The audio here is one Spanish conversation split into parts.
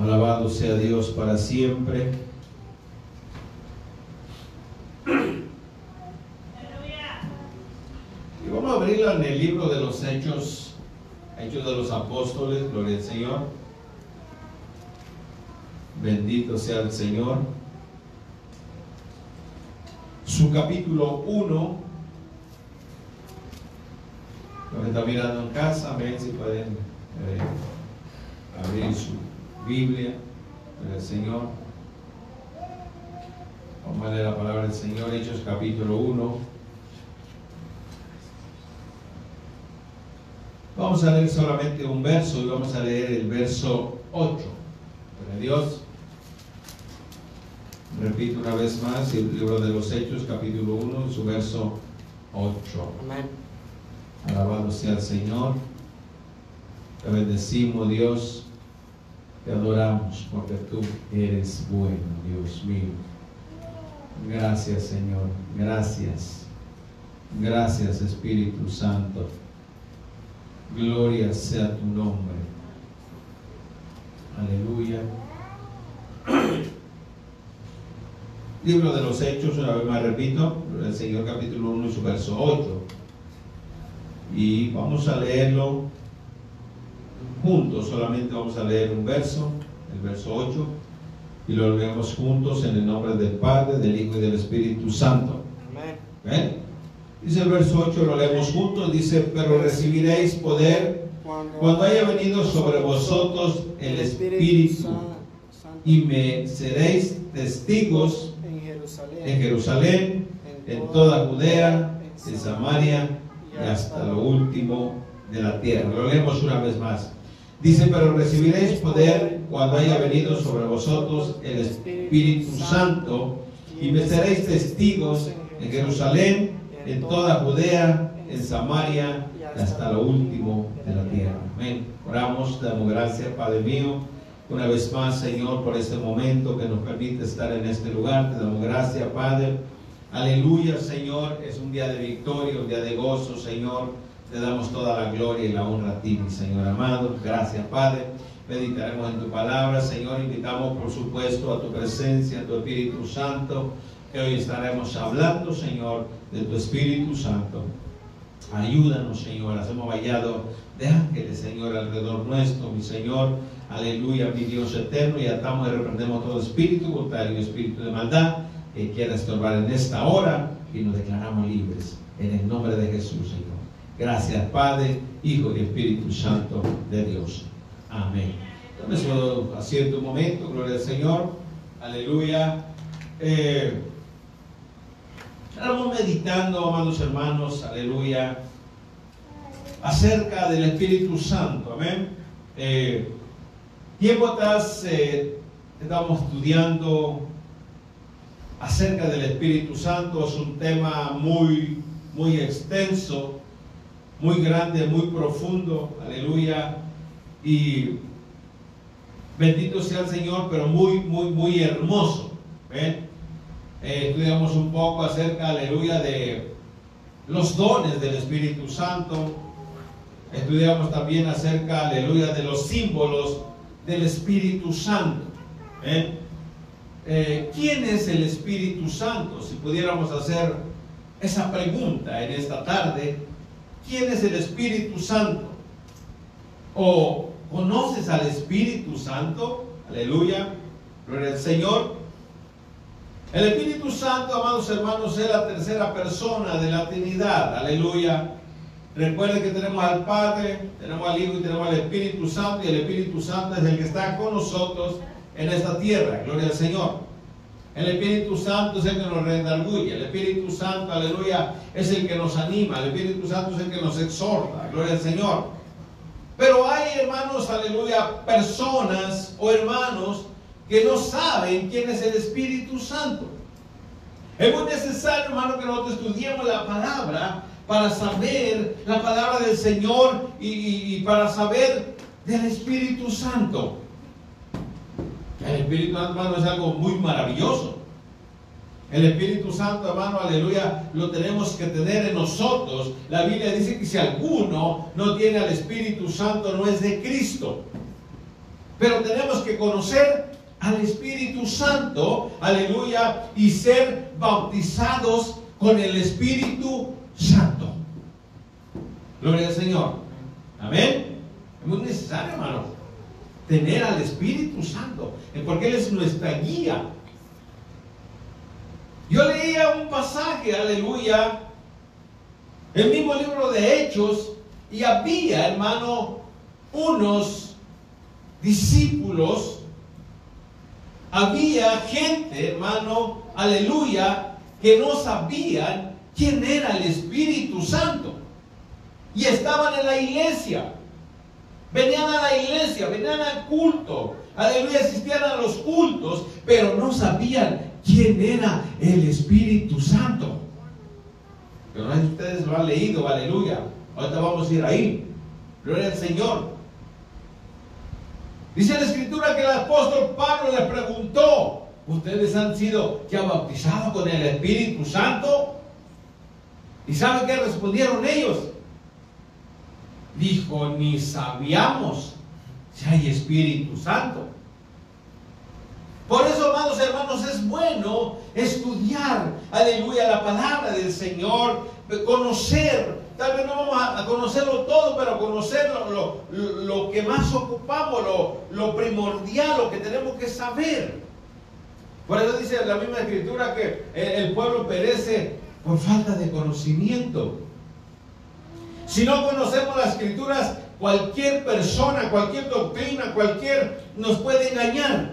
Alabado sea Dios para siempre. Y vamos a abrirla en el libro de los Hechos, Hechos de los Apóstoles, gloria al Señor. Bendito sea el Señor. Su capítulo 1. Los que están mirando en casa, ven si pueden eh, abrir su Biblia del Señor. Vamos a leer la palabra del Señor, Hechos capítulo 1. Vamos a leer solamente un verso y vamos a leer el verso 8. Para Dios. Repito una vez más el libro de los Hechos, capítulo 1, su verso 8. Amén. Alabado sea el Señor. Te bendecimos, Dios. Te adoramos porque tú eres bueno, Dios mío. Gracias, Señor. Gracias. Gracias, Espíritu Santo. Gloria sea tu nombre. Aleluya. Libro de los Hechos, una vez más repito, el Señor capítulo 1 y su verso 8. Y vamos a leerlo juntos, solamente vamos a leer un verso, el verso 8, y lo leemos juntos en el nombre del Padre, del Hijo y del Espíritu Santo. Amén. Dice el verso 8, lo leemos juntos, dice, pero recibiréis poder cuando haya venido sobre vosotros el Espíritu y me seréis testigos en Jerusalén, en toda Judea, en Samaria y hasta lo último de la tierra. Lo leemos una vez más. Dice, pero recibiréis poder cuando haya venido sobre vosotros el Espíritu Santo y me seréis testigos en Jerusalén, en toda Judea, en Samaria y hasta lo último de la tierra. Amén. Oramos, damos gracias, Padre mío, una vez más, Señor, por este momento que nos permite estar en este lugar. Te damos gracias, Padre. Aleluya, Señor. Es un día de victoria, un día de gozo, Señor. Te damos toda la gloria y la honra a ti, mi Señor amado. Gracias, Padre. Meditaremos en tu palabra, Señor. Invitamos, por supuesto, a tu presencia, a tu Espíritu Santo, que hoy estaremos hablando, Señor, de tu Espíritu Santo. Ayúdanos, Señor. Hacemos vallado de ángeles, Señor, alrededor nuestro, mi Señor. Aleluya, mi Dios eterno. Y atamos y reprendemos todo espíritu contrario espíritu de maldad que quiera estorbar en esta hora y nos declaramos libres en el nombre de Jesús, Señor. Gracias, Padre, Hijo y Espíritu Santo de Dios. Amén. Tome su un momento, gloria al Señor. Aleluya. Eh, estamos meditando, amados hermanos, aleluya, acerca del Espíritu Santo. Amén. Eh, tiempo atrás eh, estamos estudiando acerca del Espíritu Santo. Es un tema muy, muy extenso, muy grande, muy profundo. Aleluya. Y bendito sea el Señor, pero muy, muy, muy hermoso. ¿Ven? Eh, estudiamos un poco acerca, aleluya, de los dones del Espíritu Santo. Estudiamos también acerca, aleluya, de los símbolos del Espíritu Santo. Eh, ¿quién es el Espíritu Santo? Si pudiéramos hacer esa pregunta en esta tarde, ¿quién es el Espíritu Santo? ¿O conoces al Espíritu Santo? Aleluya, gloria al Señor. El Espíritu Santo, amados hermanos, es la tercera persona de la Trinidad. Aleluya. Recuerden que tenemos al Padre, tenemos al Hijo y tenemos al Espíritu Santo, y el Espíritu Santo es el que está con nosotros en esta tierra. Gloria al Señor. El Espíritu Santo es el que nos redarguye. El Espíritu Santo, aleluya, es el que nos anima. El Espíritu Santo es el que nos exhorta. Gloria al Señor. Pero hay hermanos, aleluya, personas o hermanos que no saben quién es el Espíritu Santo. Es muy necesario, hermano, que nosotros estudiemos la palabra para saber la palabra del Señor y, para saber del Espíritu Santo. El Espíritu Santo, hermano, es algo muy maravilloso. El Espíritu Santo, hermano, aleluya, lo tenemos que tener en nosotros. La Biblia dice que si alguno no tiene al Espíritu Santo, no es de Cristo. Pero tenemos que conocer al Espíritu Santo, aleluya, y ser bautizados con el Espíritu Santo. Gloria al Señor. Amén. Es muy necesario, hermano, tener al Espíritu Santo, porque Él es nuestra guía. Yo leía un pasaje, aleluya, el mismo libro de Hechos, y había, hermano, unos discípulos, había gente, hermano, aleluya, que no sabían quién era el Espíritu Santo. Y estaban en la iglesia. Venían a la iglesia, venían al culto. Aleluya, asistían a los cultos, pero no sabían quién era el Espíritu Santo. Pero no ustedes lo han leído, aleluya. Ahorita vamos a ir ahí. Gloria al Señor. Dice la escritura que el apóstol Pablo le preguntó, ¿ustedes han sido ya bautizados con el Espíritu Santo? ¿Y saben qué respondieron ellos? Dijo, ni sabíamos si hay Espíritu Santo. Por eso, amados hermanos, es bueno estudiar, aleluya, la palabra del Señor, conocer Tal vez no vamos a conocerlo todo, pero conocer lo, que más ocupamos, lo, primordial, lo que tenemos que saber. Por eso dice la misma escritura que el pueblo perece por falta de conocimiento. Si no conocemos las escrituras, cualquier persona, cualquier doctrina, cualquier nos puede engañar.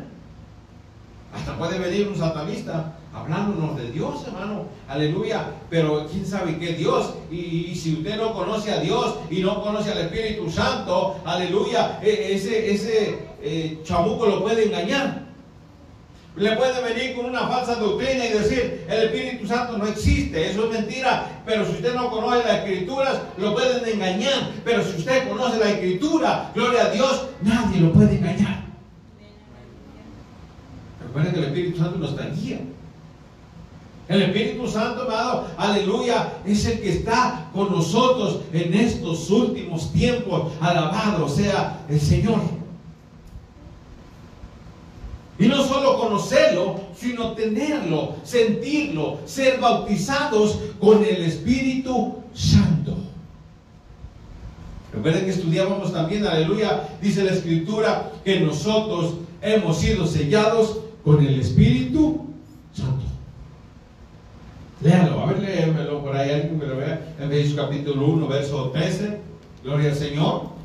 Hasta puede venir un satanista hablándonos de Dios, hermano. Aleluya. Pero quién sabe qué Dios. Y, si usted no conoce a Dios y no conoce al Espíritu Santo, aleluya, e, ese, ese eh, chamuco lo puede engañar. Le puede venir con una falsa doctrina y decir, el Espíritu Santo no existe, eso es mentira. Pero si usted no conoce las escrituras, lo pueden engañar. Pero si usted conoce la escritura, gloria a Dios, nadie lo puede engañar. Recuerden que el Espíritu Santo nos da guía. El Espíritu Santo, amado, aleluya, es el que está con nosotros en estos últimos tiempos. Alabado sea el Señor. Y no solo conocerlo, sino tenerlo, sentirlo, ser bautizados con el Espíritu Santo. Recuerden que estudiábamos también, aleluya, dice la Escritura, que nosotros hemos sido sellados con el Espíritu Santo. Léalo, a ver, léemelo por ahí, alguien que lo vea. Efesios capítulo 1, verso 13. Gloria al Señor.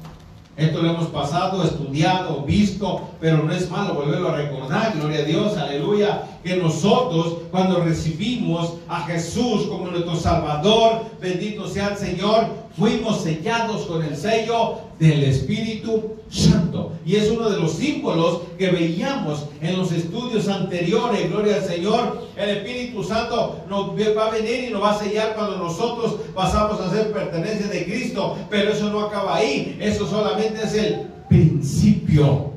Esto lo hemos pasado, estudiado, visto, pero no es malo volverlo a recordar. Gloria a Dios, aleluya. Que nosotros, cuando recibimos a Jesús como nuestro Salvador, bendito sea el Señor, fuimos sellados con el sello del Espíritu Santo. Y es uno de los símbolos que veíamos en los estudios anteriores. Gloria al Señor. El Espíritu Santo nos va a venir y nos va a sellar cuando nosotros pasamos a ser pertenencia de Cristo. Pero eso no acaba ahí. Eso solamente es el principio.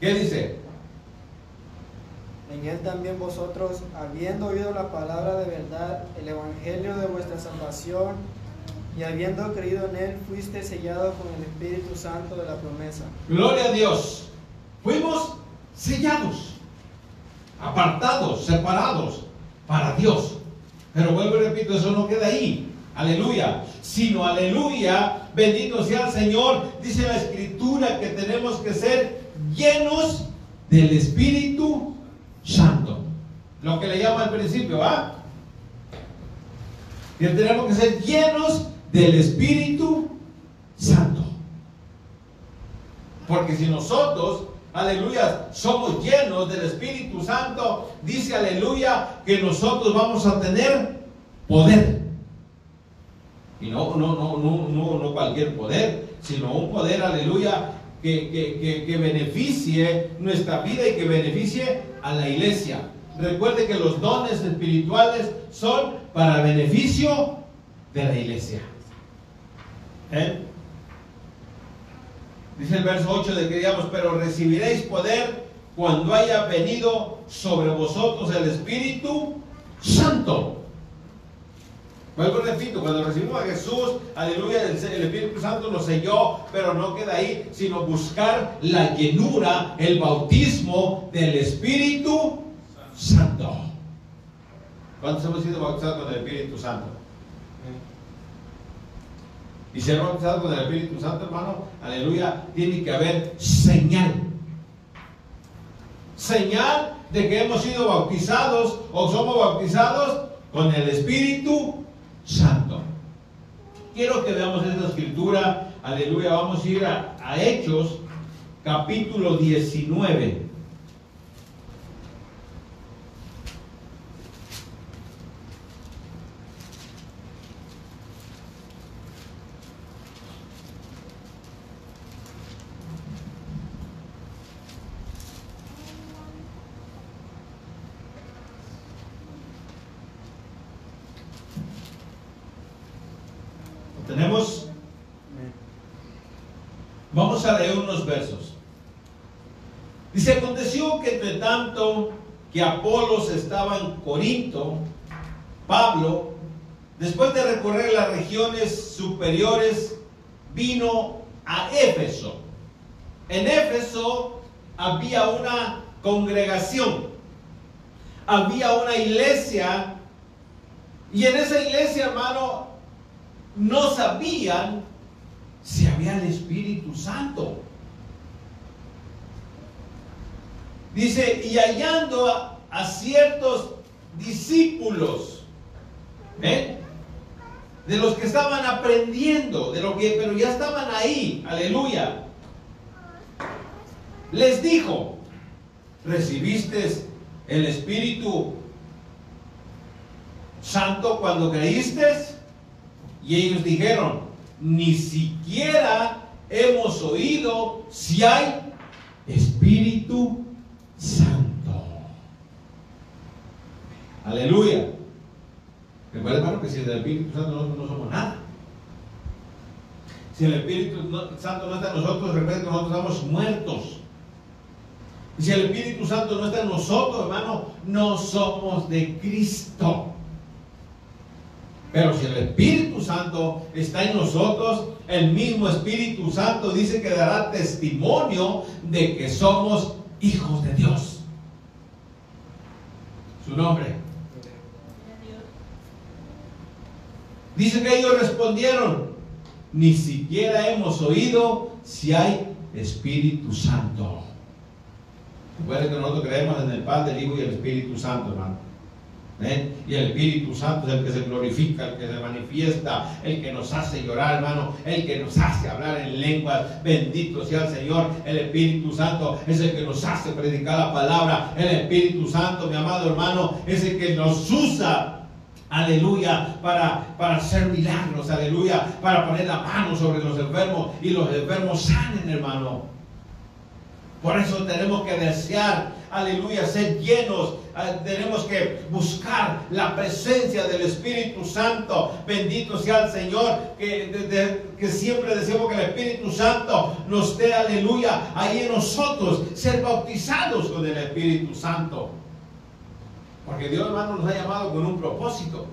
¿Qué dice? En él también vosotros, habiendo oído la palabra de verdad, el evangelio de vuestra salvación, y habiendo creído en Él, fuiste sellado con el Espíritu Santo de la promesa. Gloria a Dios. Fuimos sellados, apartados, separados para Dios. Pero vuelvo y repito, eso no queda ahí. Aleluya. Sino, aleluya, bendito sea el Señor. Dice la Escritura que tenemos que ser llenos del Espíritu Santo. Lo que le llama al principio, ¿va? Que tenemos que ser llenos del Espíritu Santo. Porque si nosotros, aleluya, somos llenos del Espíritu Santo, dice aleluya que nosotros vamos a tener poder. Y no, no, no, no, no, no cualquier poder, sino un poder, aleluya, que, que, que, beneficie nuestra vida y que beneficie a la iglesia. Recuerde que los dones espirituales son para beneficio de la iglesia. ¿Eh? Dice el verso 8 de que digamos, pero recibiréis poder cuando haya venido sobre vosotros el Espíritu Santo. Vuelvo repito, cuando recibimos a Jesús, aleluya, el, el Espíritu Santo nos selló, pero no queda ahí, sino buscar la llenura, el bautismo del Espíritu Santo. ¿Cuántos hemos sido bautizados con el Espíritu Santo? Y ser bautizado con el Espíritu Santo, hermano, aleluya, tiene que haber señal. Señal de que hemos sido bautizados o somos bautizados con el Espíritu Santo. Quiero que veamos esta escritura, aleluya, vamos a ir a, a Hechos, capítulo 19. Tenemos, vamos a leer unos versos. Dice, aconteció que entre tanto que Apolos estaba en Corinto, Pablo, después de recorrer las regiones superiores, vino a Éfeso. En Éfeso había una congregación, había una iglesia, y en esa iglesia, hermano, no sabían si había el Espíritu Santo. Dice, y hallando a, ciertos discípulos, de los que estaban aprendiendo, de lo que, pero ya estaban ahí, aleluya. Les dijo, ¿recibiste el Espíritu Santo cuando creíste? Y ellos dijeron, ni siquiera hemos oído si hay Espíritu Santo. Aleluya. Recuerda, hermano, que sin el Espíritu Santo nosotros no somos nada. Si el Espíritu Santo no está en nosotros, recuerda que nosotros estamos muertos. Y si el Espíritu Santo no está en nosotros, hermano, no somos de Cristo. Pero si el Espíritu Santo está en nosotros, el mismo Espíritu Santo dice que dará testimonio de que somos hijos de Dios. Su nombre. Dice que ellos respondieron, ni siquiera hemos oído si hay Espíritu Santo. Recuerden que nosotros creemos en el Padre, el Hijo y el Espíritu Santo, hermano. ¿Eh? Y el Espíritu Santo es el que se glorifica, el que se manifiesta, el que nos hace llorar, hermano, el que nos hace hablar en lenguas. Bendito sea el Señor. El Espíritu Santo es el que nos hace predicar la palabra. El Espíritu Santo, mi amado hermano, es el que nos usa. Aleluya, para, para hacer milagros, aleluya, para poner la mano sobre los enfermos y los enfermos sanen, hermano. Por eso tenemos que desear aleluya, ser llenos. Ah, tenemos que buscar la presencia del Espíritu Santo. Bendito sea el Señor, que, que siempre decimos que el Espíritu Santo nos dé, aleluya, ahí en nosotros, ser bautizados con el Espíritu Santo. Porque Dios, hermano, nos ha llamado con un propósito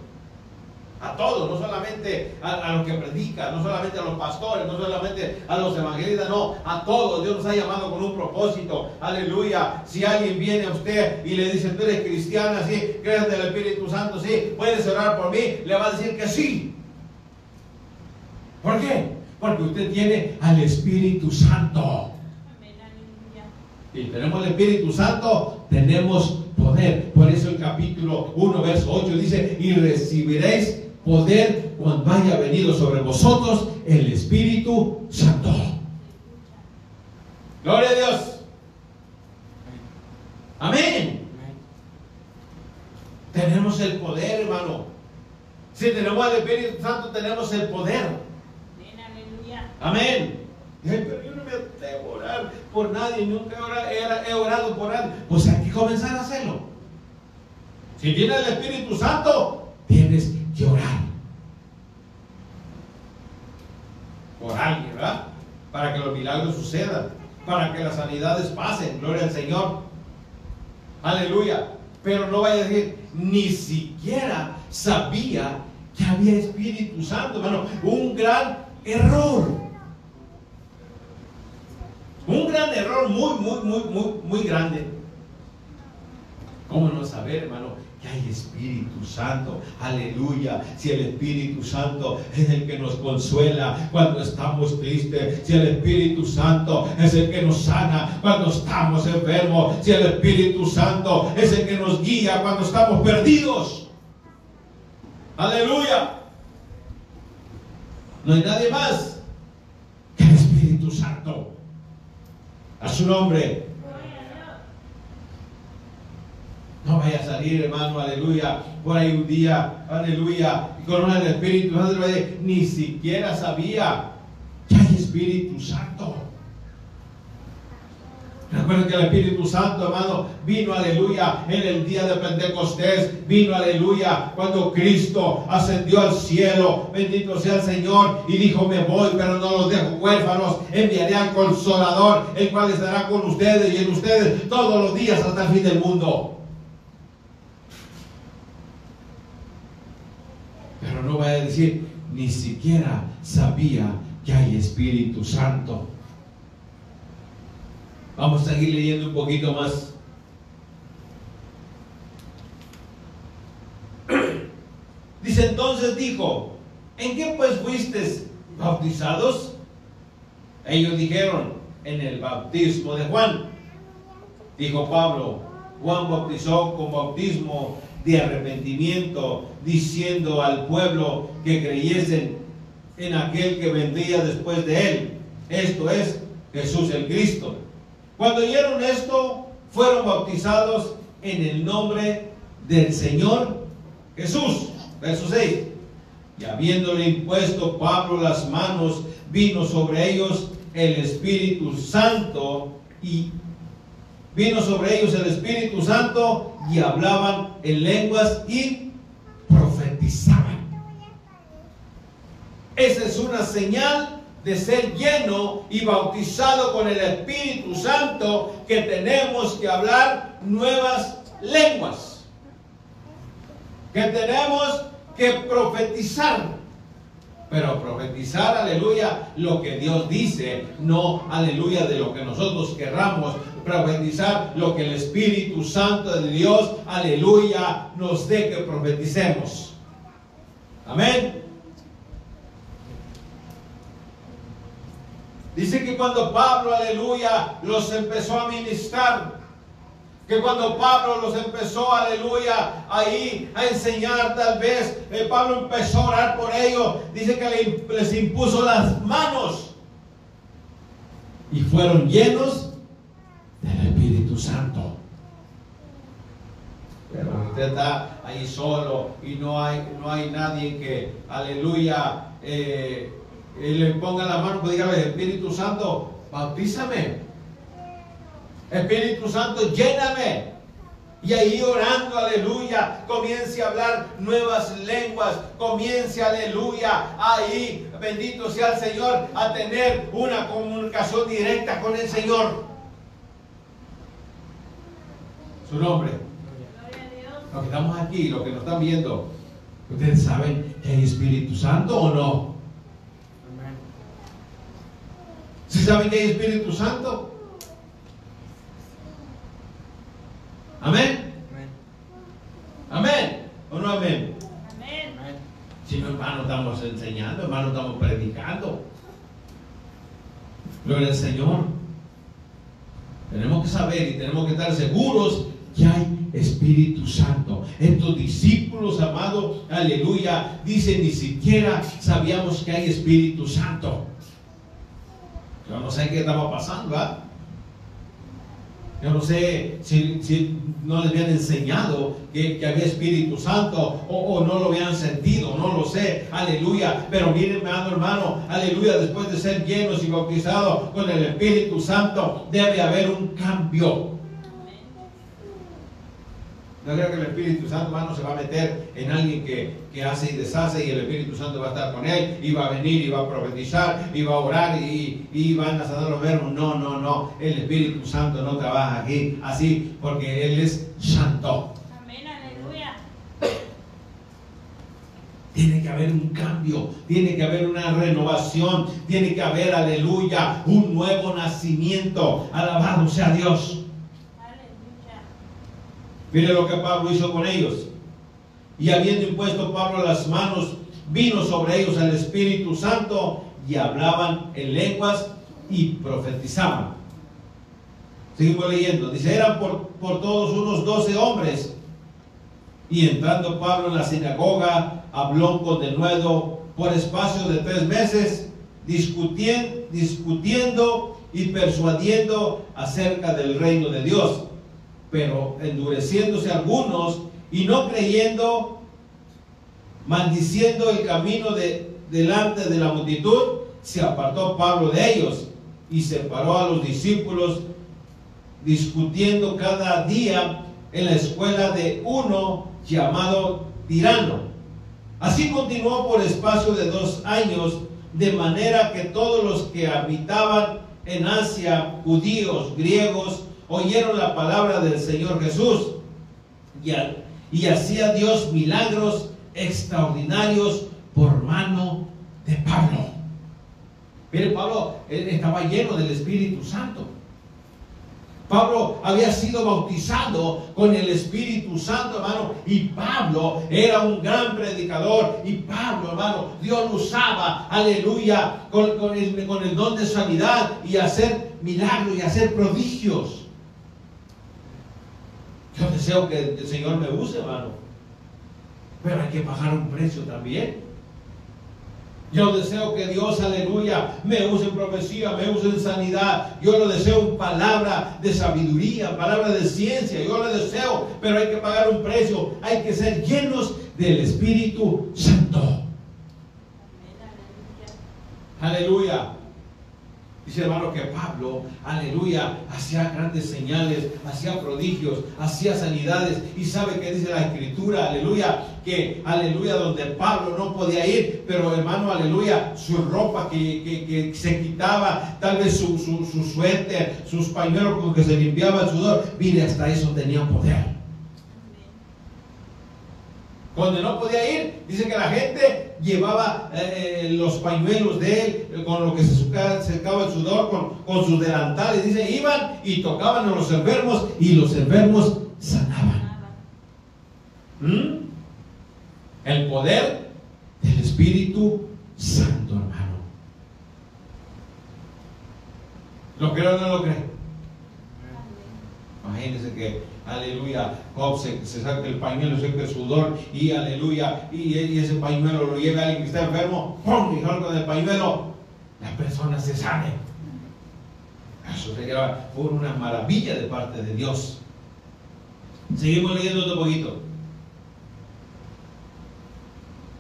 a todos, no solamente a, los que predican, no solamente a los pastores, no solamente a los evangelistas, no, a todos. Dios nos ha llamado con un propósito. Aleluya. Si alguien viene a usted y le dice, tú eres cristiana, sí, crees del Espíritu Santo, sí, puedes orar por mí, le va a decir que sí. ¿Por qué? Porque usted tiene al Espíritu Santo. Y tenemos el Espíritu Santo, tenemos poder. Por eso el capítulo 1, verso 8 dice, y recibiréis poder cuando haya venido sobre vosotros el Espíritu Santo. Gloria a Dios. Amén. Tenemos el poder, hermano. Si tenemos el Espíritu Santo, tenemos el poder. Amén. pero yo no me atrevo a orar por nadie, nunca he orado, por nadie. Pues hay que comenzar a hacerlo. Si tienes el Espíritu Santo, tienes llorar por alguien, ¿verdad? Para que los milagros sucedan, para que las sanidades pasen, gloria al Señor. Aleluya. Pero no vaya a decir, ni siquiera sabía que había Espíritu Santo, hermano. Un gran error. Gran error muy, muy, muy, muy, muy grande. ¿Cómo no saber, hermano? que hay Espíritu Santo. Aleluya. Si el Espíritu Santo es el que nos consuela cuando estamos tristes. Si el Espíritu Santo es el que nos sana cuando estamos enfermos. Si el Espíritu Santo es el que nos guía cuando estamos perdidos. Aleluya. No hay nadie más que el Espíritu Santo. A su nombre. No vaya a salir, hermano, aleluya, por ahí un día, aleluya, y con el Espíritu ni siquiera sabía que hay Espíritu Santo. Recuerden que el Espíritu Santo, hermano, vino, aleluya, en el día de Pentecostés, vino, aleluya, cuando Cristo ascendió al cielo, bendito sea el Señor, y dijo, me voy, pero no los dejo huérfanos, enviaré al consolador, el cual estará con ustedes y en ustedes todos los días hasta el fin del mundo. Pero no voy a decir, ni siquiera sabía que hay Espíritu Santo. Vamos a seguir leyendo un poquito más. Dice entonces dijo, ¿en qué pues fuisteis bautizados? Ellos dijeron, en el bautismo de Juan. Dijo Pablo, Juan bautizó con bautismo de arrepentimiento, diciendo al pueblo que creyesen en aquel que vendría después de él. Esto es Jesús el Cristo. Cuando oyeron esto, fueron bautizados en el nombre del Señor Jesús. Verso 6. Y habiéndole impuesto Pablo las manos, vino sobre ellos el Espíritu Santo y vino sobre ellos el Espíritu Santo y hablaban en lenguas y profetizaban. Esa es una señal de ser lleno y bautizado con el Espíritu Santo que tenemos que hablar nuevas lenguas. Que tenemos que profetizar. Pero profetizar, aleluya, lo que Dios dice, no, aleluya, de lo que nosotros querramos. Profetizar lo que el Espíritu Santo de Dios, aleluya, nos dé que profeticemos. Amén. Dice que cuando Pablo, aleluya, los empezó a ministrar, que cuando Pablo los empezó, aleluya, ahí a enseñar tal vez, eh, Pablo empezó a orar por ellos, dice que les impuso las manos y fueron llenos del Espíritu Santo. Pero usted está ahí solo y no hay, no hay nadie que, aleluya, eh, le ponga la mano, pues dígale, Espíritu Santo, bautízame. Espíritu Santo, lléname. Y ahí orando, aleluya, comience a hablar nuevas lenguas, comience, aleluya, ahí, bendito sea el Señor, a tener una comunicación directa con el Señor. Su nombre. Los que estamos aquí, los que nos están viendo, ¿ustedes saben que hay Espíritu Santo o no? ¿Sí saben que hay Espíritu Santo? Amén. Amén. ¿O no amén? Amén. Si no, hermano, estamos enseñando, hermano, estamos predicando. Gloria al Señor. Tenemos que saber y tenemos que estar seguros que hay Espíritu Santo. Estos discípulos, amados, aleluya, dicen ni siquiera sabíamos que hay Espíritu Santo. Yo no sé qué estaba pasando, ¿verdad? Yo no sé si, no les habían enseñado que, había Espíritu Santo o, no lo habían sentido, no lo sé, aleluya. Pero miren, hermano, hermano, aleluya, después de ser llenos y bautizados con el Espíritu Santo, debe haber un cambio. No creo que el Espíritu Santo, hermano, se va a meter en alguien que, hace y deshace y el Espíritu Santo va a estar con él y va a venir y va a profetizar y va a orar y, y van a sanar los verbos. No, no, no. El Espíritu Santo no trabaja aquí así porque Él es santo. Amén, aleluya. Tiene que haber un cambio, tiene que haber una renovación, tiene que haber, aleluya, un nuevo nacimiento. Alabado sea Dios. Mire lo que Pablo hizo con ellos. Y habiendo impuesto Pablo las manos, vino sobre ellos el Espíritu Santo y hablaban en lenguas y profetizaban. Seguimos leyendo. Dice, eran por, por todos unos doce hombres. Y entrando Pablo en la sinagoga, habló con denuedo por espacio de tres meses, discutiendo, discutiendo y persuadiendo acerca del reino de Dios. Pero endureciéndose algunos y no creyendo, maldiciendo el camino de, delante de la multitud, se apartó Pablo de ellos y separó a los discípulos discutiendo cada día en la escuela de uno llamado tirano. Así continuó por espacio de dos años, de manera que todos los que habitaban en Asia, judíos, griegos, oyeron la palabra del Señor Jesús y, hacía Dios milagros extraordinarios por mano de Pablo. Mire, Pablo estaba lleno del Espíritu Santo. Pablo había sido bautizado con el Espíritu Santo, hermano, y Pablo era un gran predicador, y Pablo, hermano, Dios lo usaba, aleluya, con, con, el, con el don de sanidad y hacer milagros y hacer prodigios. Yo deseo que el Señor me use, hermano, pero hay que pagar un precio también. Yo deseo que Dios, aleluya, me use en profecía, me use en sanidad. Yo lo deseo en palabra de sabiduría, palabra de ciencia. Yo lo deseo, pero hay que pagar un precio. Hay que ser llenos del Espíritu Santo. Aleluya. Dice hermano que Pablo, aleluya, hacía grandes señales, hacía prodigios, hacía sanidades. Y sabe que dice la escritura, aleluya, que aleluya, donde Pablo no podía ir, pero hermano, aleluya, su ropa que, se quitaba, tal vez su, su, su suéter, sus pañuelos con que se limpiaba el sudor, mire, hasta eso tenía poder. Cuando no podía ir, dice que la gente llevaba eh, los pañuelos de él, eh, con lo que se secaba el sudor, con, con sus delantales. Dice, iban y tocaban a los enfermos y los enfermos sanaban. ¿Mm? El poder del Espíritu Santo, hermano. ¿Lo creo o no lo cree? Imagínense que aleluya, se, saca el pañuelo, se saca el sudor y aleluya, y, ese pañuelo lo lleva a alguien que está enfermo, ¡pum! y con el pañuelo, la persona se sane. Eso sería por una maravilla de parte de Dios. Seguimos leyendo otro poquito.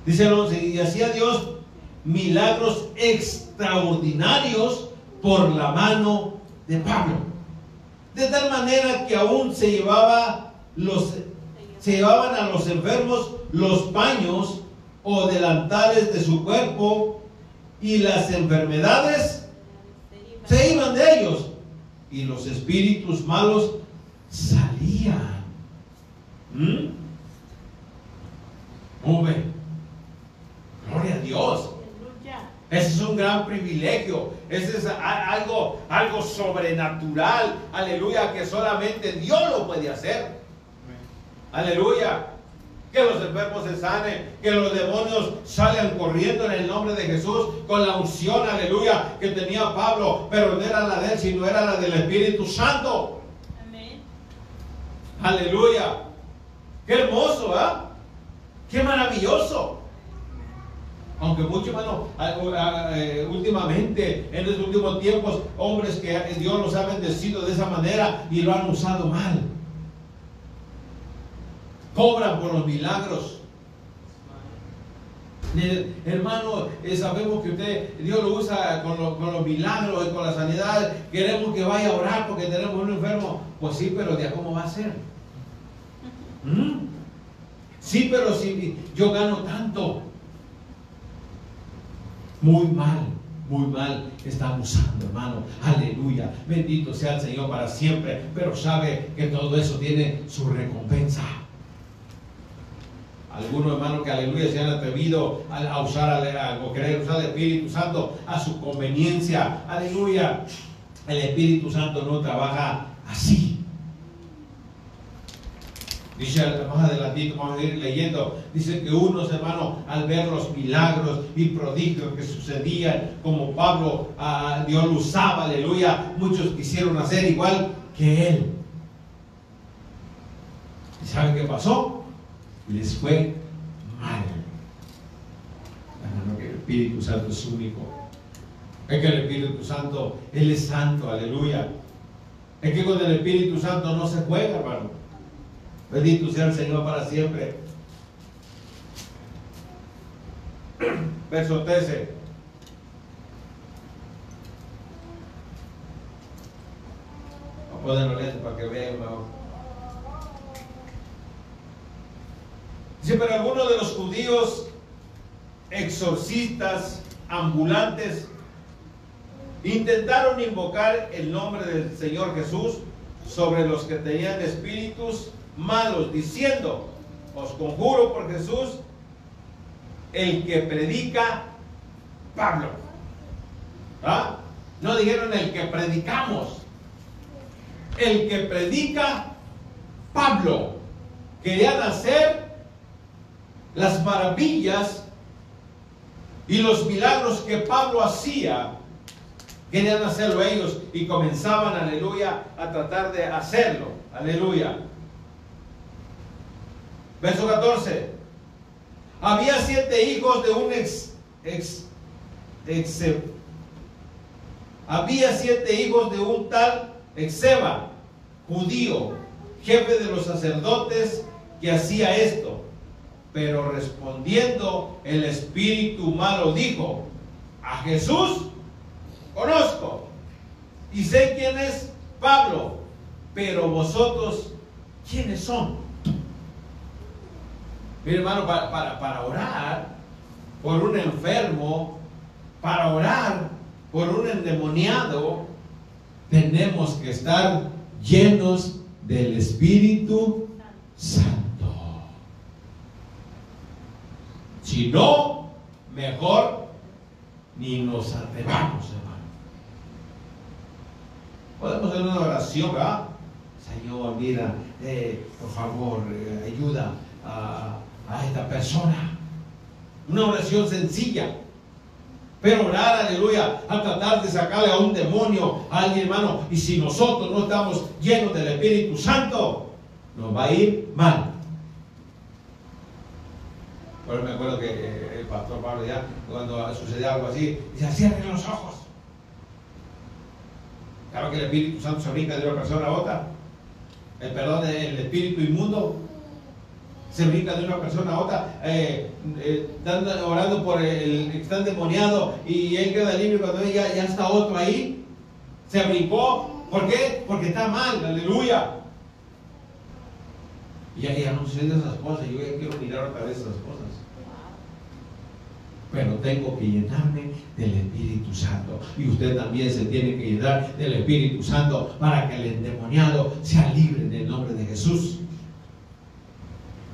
Dice el 11, y hacía Dios milagros extraordinarios por la mano de Pablo. De tal manera que aún se llevaba los se llevaban a los enfermos los paños o delantales de su cuerpo y las enfermedades se iban de ellos y los espíritus malos salían. ¿Mm? Gloria a Dios. Ese es un gran privilegio. Ese es algo, algo sobrenatural. Aleluya, que solamente Dios lo puede hacer. Aleluya. Que los enfermos se sanen, que los demonios salgan corriendo en el nombre de Jesús con la unción, aleluya, que tenía Pablo, pero no era la de él, sino era la del Espíritu Santo. Amén. Aleluya. Qué hermoso, ¿ah? Qué maravilloso. Aunque mucho, hermano, eh, últimamente, en los últimos tiempos, hombres que Dios los ha bendecido de esa manera y lo han usado mal. Cobran por los milagros. Hermano, eh, sabemos que usted, Dios lo usa con, los milagros y con la sanidad. Queremos que vaya a orar porque tenemos un enfermo. Pues sí, pero ¿de cómo va a ser? ¿Mm? Sí, pero si yo gano tanto. Muy mal, muy mal está usando, hermano. Aleluya. Bendito sea el Señor para siempre. Pero sabe que todo eso tiene su recompensa. Algunos hermanos que aleluya se han atrevido a, usar o querer usar el Espíritu Santo a su conveniencia. Aleluya. El Espíritu Santo no trabaja así. Dice más adelantito, vamos a ir leyendo, dice que unos hermanos al ver los milagros y prodigios que sucedían, como Pablo, ah, Dios lo usaba, aleluya, muchos quisieron hacer igual que él. ¿Y saben qué pasó? Les fue mal. Hermano, que el Espíritu Santo es único. Es que el Espíritu Santo, Él es santo, aleluya. Es que con el Espíritu Santo no se juega, hermano. Bendito sea el Señor para siempre. Verso 13. Vamos a ponerlo lento para que vean Dice, pero algunos de los judíos exorcistas ambulantes intentaron invocar el nombre del Señor Jesús sobre los que tenían espíritus malos, diciendo, os conjuro por Jesús, el que predica Pablo. ¿Ah? No dijeron el que predicamos, el que predica Pablo. Querían hacer las maravillas y los milagros que Pablo hacía. Querían hacerlo ellos y comenzaban, aleluya, a tratar de hacerlo. Aleluya. Verso 14. Había siete hijos de un ex, ex, ex había siete hijos de un tal Exeba, judío, jefe de los sacerdotes, que hacía esto. Pero respondiendo, el espíritu malo dijo, a Jesús conozco y sé quién es Pablo, pero vosotros, ¿quiénes son? Mire, hermano, para, para, orar por un enfermo, para orar por un endemoniado, tenemos que estar llenos del Espíritu Santo. Si no, mejor ni nos atrevamos, hermano. Podemos hacer una oración, ¿verdad? Señor, mira, eh, por favor, eh, ayuda a esta persona. Una oración sencilla. Pero orar, aleluya, a tratar de sacarle a un demonio, a alguien hermano, y si nosotros no estamos llenos del Espíritu Santo, nos va a ir mal. Pero me acuerdo que eh, el pastor Pablo ya, cuando sucede algo así, dice, cierren los ojos. Claro que el Espíritu Santo se brinca de una persona a otra. El perdón del espíritu inmundo se brinca de una persona a otra, eh, eh, orando por el que está endemoniado y él queda libre cuando ya, ya está otro ahí. Se brincó. ¿Por qué? Porque está mal, aleluya. Y no suceden esas cosas, yo ya quiero mirar otra vez esas cosas. Pero tengo que llenarme del Espíritu Santo. Y usted también se tiene que llenar del Espíritu Santo para que el endemoniado sea libre en el nombre de Jesús.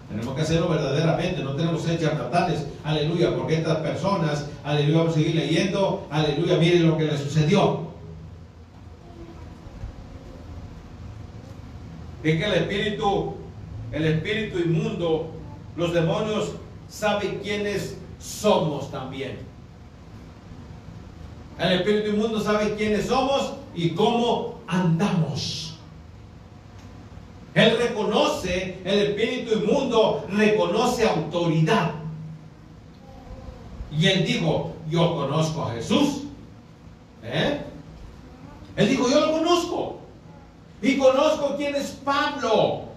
Tenemos que hacerlo verdaderamente, no tenemos que ser charlatanes, aleluya, porque estas personas, aleluya, vamos a seguir leyendo, aleluya, miren lo que le sucedió. Es que el espíritu, el espíritu inmundo, los demonios saben quiénes somos también. El espíritu inmundo sabe quiénes somos y cómo andamos. Él reconoce, el espíritu inmundo reconoce autoridad. Y él dijo, yo conozco a Jesús. ¿Eh? Él dijo, yo lo conozco. Y conozco quién es Pablo.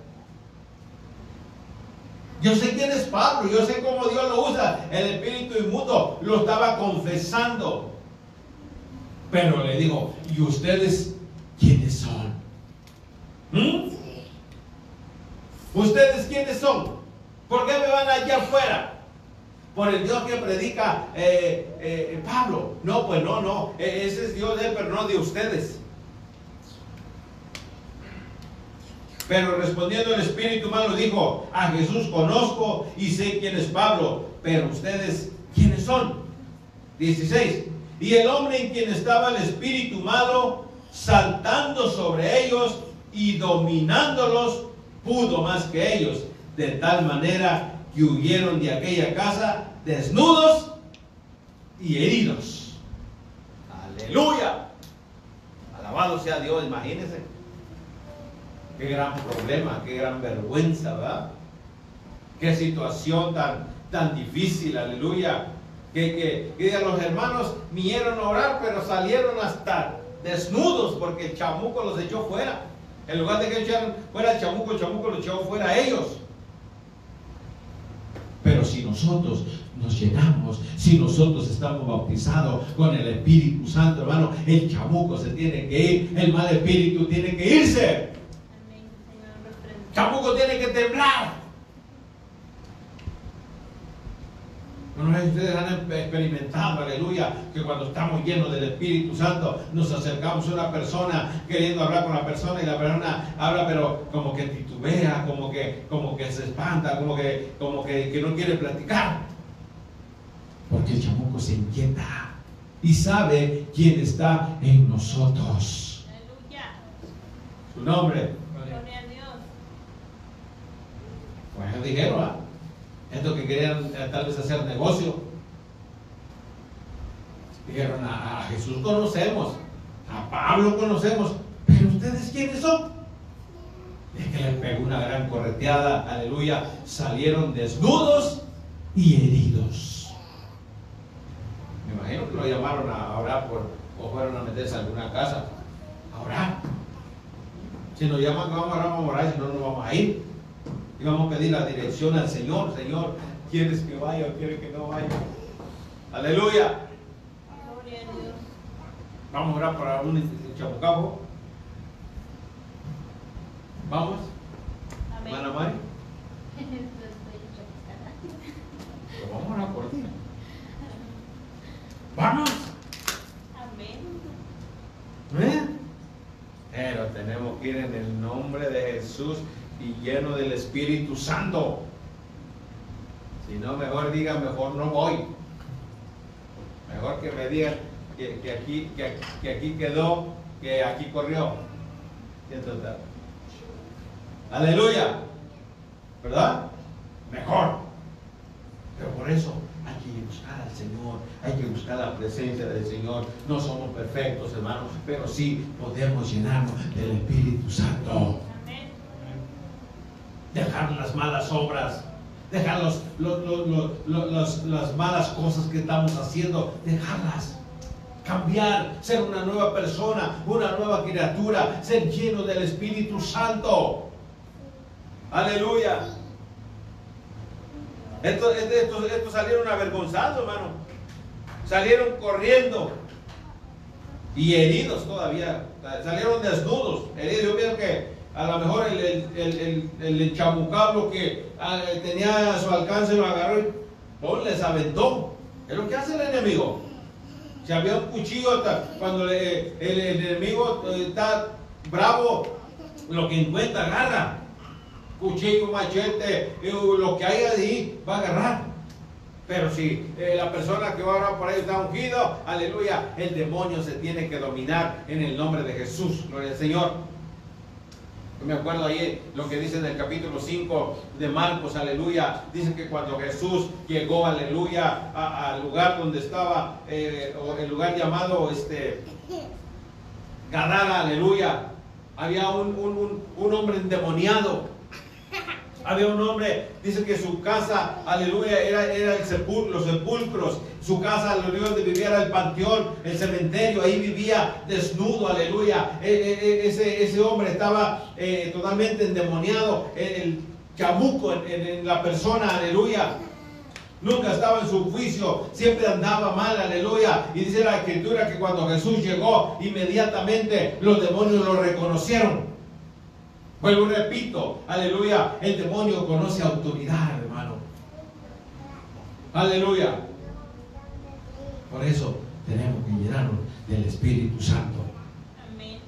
Yo sé quién es Pablo, yo sé cómo Dios lo usa. El espíritu inmundo lo estaba confesando. Pero le dijo, ¿y ustedes quiénes son? ¿Mm? ¿Ustedes quiénes son? ¿Por qué me van allá afuera? Por el Dios que predica eh, eh, Pablo. No, pues no, no. E, ese es Dios de él, pero no de ustedes. Pero respondiendo el espíritu malo dijo, a Jesús conozco y sé quién es Pablo, pero ustedes, ¿quiénes son? 16. Y el hombre en quien estaba el espíritu malo, saltando sobre ellos y dominándolos, pudo más que ellos, de tal manera que huyeron de aquella casa desnudos y heridos. Aleluya. Alabado sea Dios, imagínense. Qué gran problema, qué gran vergüenza, ¿verdad? Qué situación tan, tan difícil, aleluya. Que, que, los hermanos vinieron a orar, pero salieron hasta desnudos porque el chamuco los echó fuera. En lugar de que echaran fuera el chamuco, el chamuco los echó fuera a ellos. Pero si nosotros nos llenamos, si nosotros estamos bautizados con el Espíritu Santo, hermano, el chamuco se tiene que ir, el mal espíritu tiene que irse. Chamuco tiene que temblar. No sé si ustedes han experimentado, aleluya, que cuando estamos llenos del Espíritu Santo nos acercamos a una persona queriendo hablar con la persona y la persona habla pero como que titubea, como que, como que se espanta, como que, como que, que no quiere platicar. Porque el chamuco se inquieta y sabe quién está en nosotros. Aleluya. Su nombre. Gloria a Dios. Dijeron, ¿ah? estos que querían eh, tal vez hacer negocio. Dijeron, a, Jesús conocemos, a Pablo conocemos, pero ustedes quiénes son? Es que le pegó una gran correteada, aleluya, salieron desnudos y heridos. Me imagino que lo llamaron a orar por, o fueron a meterse a alguna casa a orar. Si nos llaman vamos a orar, vamos a orar, si no, no vamos a ir. Y vamos a pedir la dirección al Señor. Señor, ¿quieres que vaya o quieres que no vaya? Aleluya. Vamos a orar para un chabucabo. Vamos. Amén. Mari. vamos a orar por ti. Vamos. Amén. ¿Eh? Pero tenemos que ir en el nombre de Jesús y lleno del Espíritu Santo. Si no, mejor diga, mejor no voy. Mejor que me digan que, aquí, que, aquí quedó, que aquí corrió. Aleluya. ¿Verdad? Mejor. Pero por eso hay que buscar al Señor, hay que buscar la presencia del Señor. No somos perfectos, hermanos, pero sí podemos llenarnos del Espíritu Santo dejar las malas obras, dejar las malas cosas que estamos haciendo, dejarlas. Cambiar, ser una nueva persona, una nueva criatura, ser lleno del Espíritu Santo. Aleluya. Estos, salieron avergonzados, hermano. Salieron corriendo y heridos todavía. Salieron desnudos. Heridos. Yo pienso que a lo mejor el, el, el, el que ah, tenía a su alcance lo agarró y les aventó. Es lo que hace el enemigo. Si había un cuchillo, cuando el, enemigo eh, está bravo, lo que encuentra agarra. Cuchillo, machete, lo que haya ahí va a agarrar. Pero si eh, la persona que va a orar por ahí está ungido, aleluya, el demonio se tiene que dominar en el nombre de Jesús. Gloria al Señor me acuerdo ahí lo que dice en el capítulo 5 de Marcos, aleluya. Dice que cuando Jesús llegó, aleluya, al lugar donde estaba, eh, el lugar llamado este, Gadara, aleluya, había un, un hombre endemoniado había un hombre, dice que su casa, aleluya, era, era el sepulcro, los sepulcros. Su casa, aleluya, donde vivía era el panteón, el cementerio. Ahí vivía desnudo, aleluya. E, e, e, ese, ese hombre estaba eh, totalmente endemoniado. El, chamuco en, la persona, aleluya. Nunca estaba en su juicio, siempre andaba mal, aleluya. Y dice la escritura que cuando Jesús llegó, inmediatamente los demonios lo reconocieron. Vuelvo y repito, aleluya, el demonio conoce autoridad, hermano. Aleluya. Por eso tenemos que llenarnos del Espíritu Santo. Amén.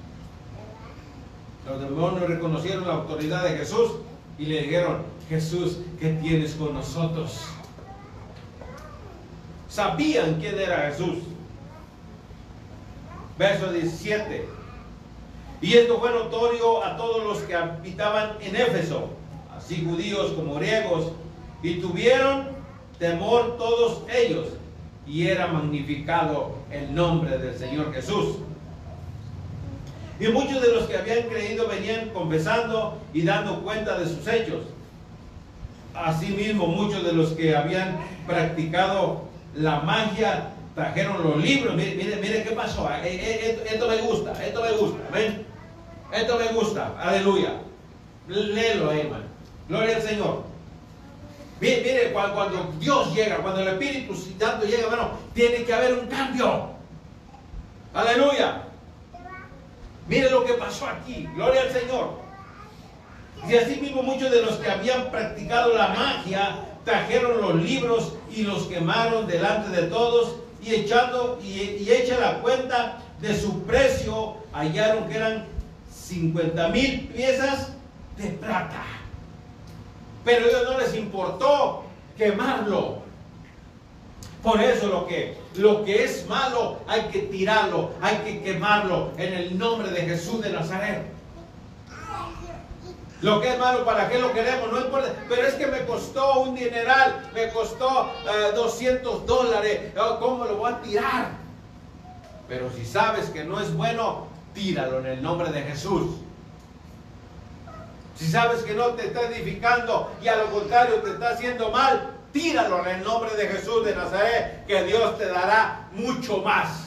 Los demonios reconocieron la autoridad de Jesús y le dijeron, Jesús, ¿qué tienes con nosotros? Sabían quién era Jesús. Verso 17. Y esto fue notorio a todos los que habitaban en Éfeso, así judíos como griegos, y tuvieron temor todos ellos, y era magnificado el nombre del Señor Jesús. Y muchos de los que habían creído venían confesando y dando cuenta de sus hechos. Asimismo, muchos de los que habían practicado la magia trajeron los libros. Mire, mire, qué pasó. Eh, eh, esto, me gusta, esto me gusta. ¿Ven? Esto me gusta. Aleluya. Léelo, hermano. Gloria al Señor. Mire, cuando Dios llega, cuando el Espíritu Santo llega, hermano, tiene que haber un cambio. Aleluya. Mire lo que pasó aquí. Gloria al Señor. Y así mismo muchos de los que habían practicado la magia trajeron los libros y los quemaron delante de todos y echando y, echa la cuenta de su precio hallaron que eran 50 mil piezas de plata. Pero a ellos no les importó quemarlo. Por eso lo que, lo que es malo hay que tirarlo, hay que quemarlo en el nombre de Jesús de Nazaret. Lo que es malo, ¿para qué lo queremos? No importa. Pero es que me costó un dineral, me costó 200 eh, dólares. Oh, ¿Cómo lo voy a tirar? Pero si sabes que no es bueno, tíralo en el nombre de Jesús. Si sabes que no te está edificando y a lo contrario te está haciendo mal, tíralo en el nombre de Jesús de Nazaret, que Dios te dará mucho más.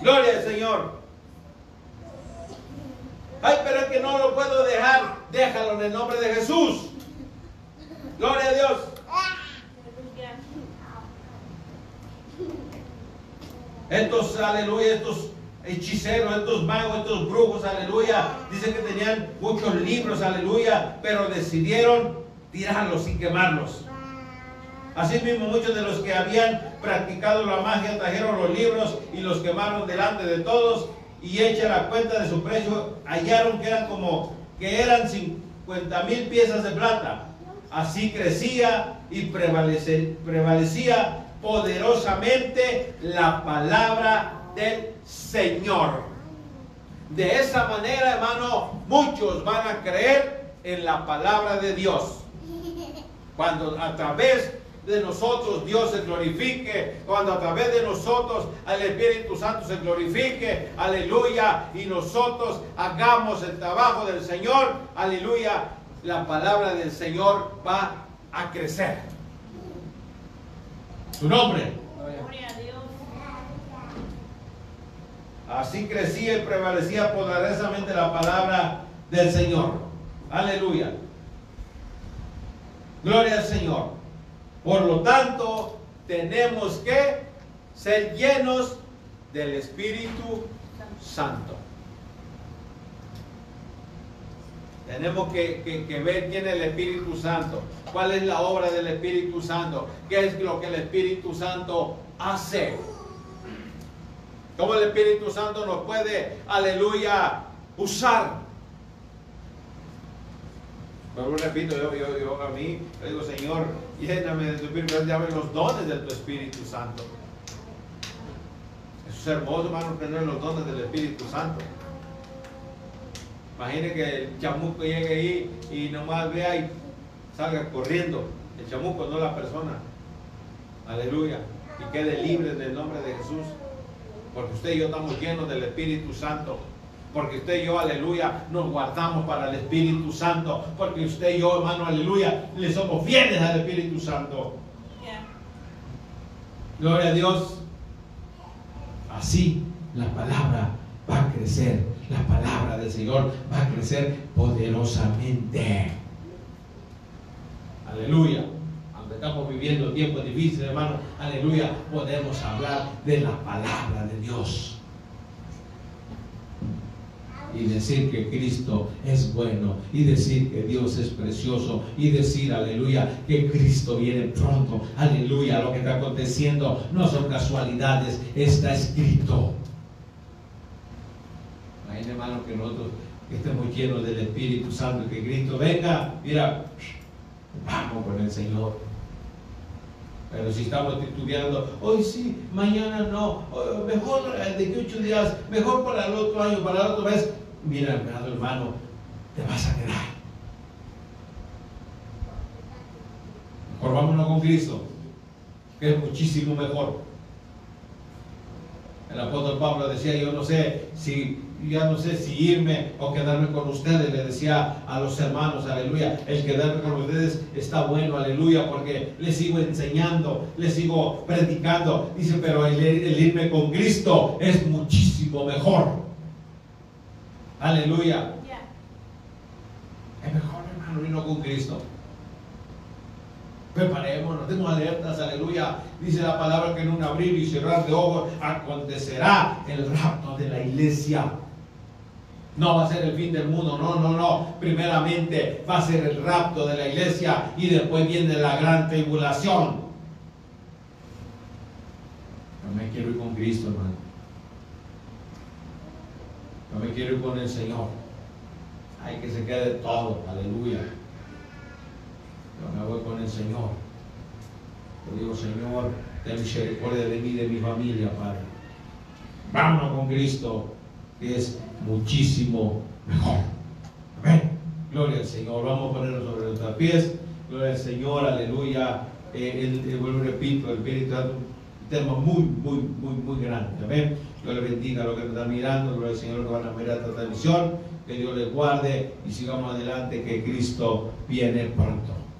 Gloria al Señor. Ay, pero es que no lo puedo dejar. Déjalo en el nombre de Jesús. Gloria a Dios. Estos, aleluya, estos hechiceros, estos magos, estos brujos, aleluya, dicen que tenían muchos libros, aleluya, pero decidieron tirarlos y quemarlos. Asimismo, muchos de los que habían practicado la magia trajeron los libros y los quemaron delante de todos y hecha la cuenta de su precio, hallaron que eran como que eran 50 mil piezas de plata. Así crecía y prevalecía poderosamente la palabra del Señor. De esa manera, hermano, muchos van a creer en la palabra de Dios. Cuando a través de nosotros Dios se glorifique, cuando a través de nosotros el Espíritu Santo se glorifique, aleluya, y nosotros hagamos el trabajo del Señor, aleluya, la palabra del Señor va a crecer. Su nombre. Así crecía y prevalecía poderosamente la palabra del Señor. Aleluya. Gloria al Señor. Por lo tanto, tenemos que ser llenos del Espíritu Santo. Tenemos que, ver quién es el Espíritu Santo, cuál es la obra del Espíritu Santo, qué es lo que el Espíritu Santo hace. Cómo el Espíritu Santo nos puede, aleluya, usar pero repito, yo, yo, yo, a mí, yo digo, Señor, lléname de tu Espíritu, llame los dones de tu Espíritu Santo. Eso es hermoso, hermano, tener los dones del Espíritu Santo. Imagine que el chamuco llegue ahí y nomás vea y salga corriendo. El chamuco, no la persona. Aleluya. Y quede libre en el nombre de Jesús. Porque usted y yo estamos llenos del Espíritu Santo. Porque usted y yo, aleluya, nos guardamos para el Espíritu Santo. Porque usted y yo, hermano, aleluya, le somos fieles al Espíritu Santo. Gloria a Dios. Así la palabra va a crecer. La palabra del Señor va a crecer poderosamente. Aleluya. Estamos viviendo tiempos difíciles, hermano, aleluya, podemos hablar de la palabra de Dios y decir que Cristo es bueno y decir que Dios es precioso y decir, aleluya, que Cristo viene pronto. Aleluya, lo que está aconteciendo no son casualidades, está escrito. Imagínense, hermano, que nosotros estemos llenos del Espíritu Santo, que Cristo venga, mira, vamos con el Señor. Pero si estamos titubeando, hoy sí, mañana no, mejor de que ocho días, mejor para el otro año, para el otro mes, mira, hermano, te vas a quedar. Mejor con Cristo, que es muchísimo mejor. El apóstol Pablo decía, yo no sé si ya no sé si irme o quedarme con ustedes. Le decía a los hermanos, aleluya, el quedarme con ustedes está bueno, aleluya, porque les sigo enseñando, les sigo predicando. Dice, pero el, irme con Cristo es muchísimo mejor. Aleluya. Es mejor, hermano, irnos con Cristo. Preparémonos, tenemos alertas, aleluya. Dice la palabra que en un abrir y cerrar de ojos acontecerá el rapto de la iglesia. No va a ser el fin del mundo, no, no, no. Primeramente va a ser el rapto de la iglesia y después viene la gran tribulación. Yo me quiero ir con Cristo, hermano. Yo me quiero ir con el Señor. Hay que se quede todo, aleluya. Yo me voy con el Señor. Yo digo, Señor, ten misericordia de mí y de mi familia, Padre. Vámonos con Cristo, que es muchísimo mejor. Amén. Gloria al Señor. Vamos a ponernos sobre nuestros pies. Gloria al Señor. Aleluya. Eh, el, vuelvo repito, el Espíritu Santo, un tema muy, muy, muy, muy grande. Amén. Dios le bendiga a los que nos están mirando. Gloria al Señor que van a mirar esta transmisión. Que Dios les guarde y sigamos adelante, que Cristo viene pronto.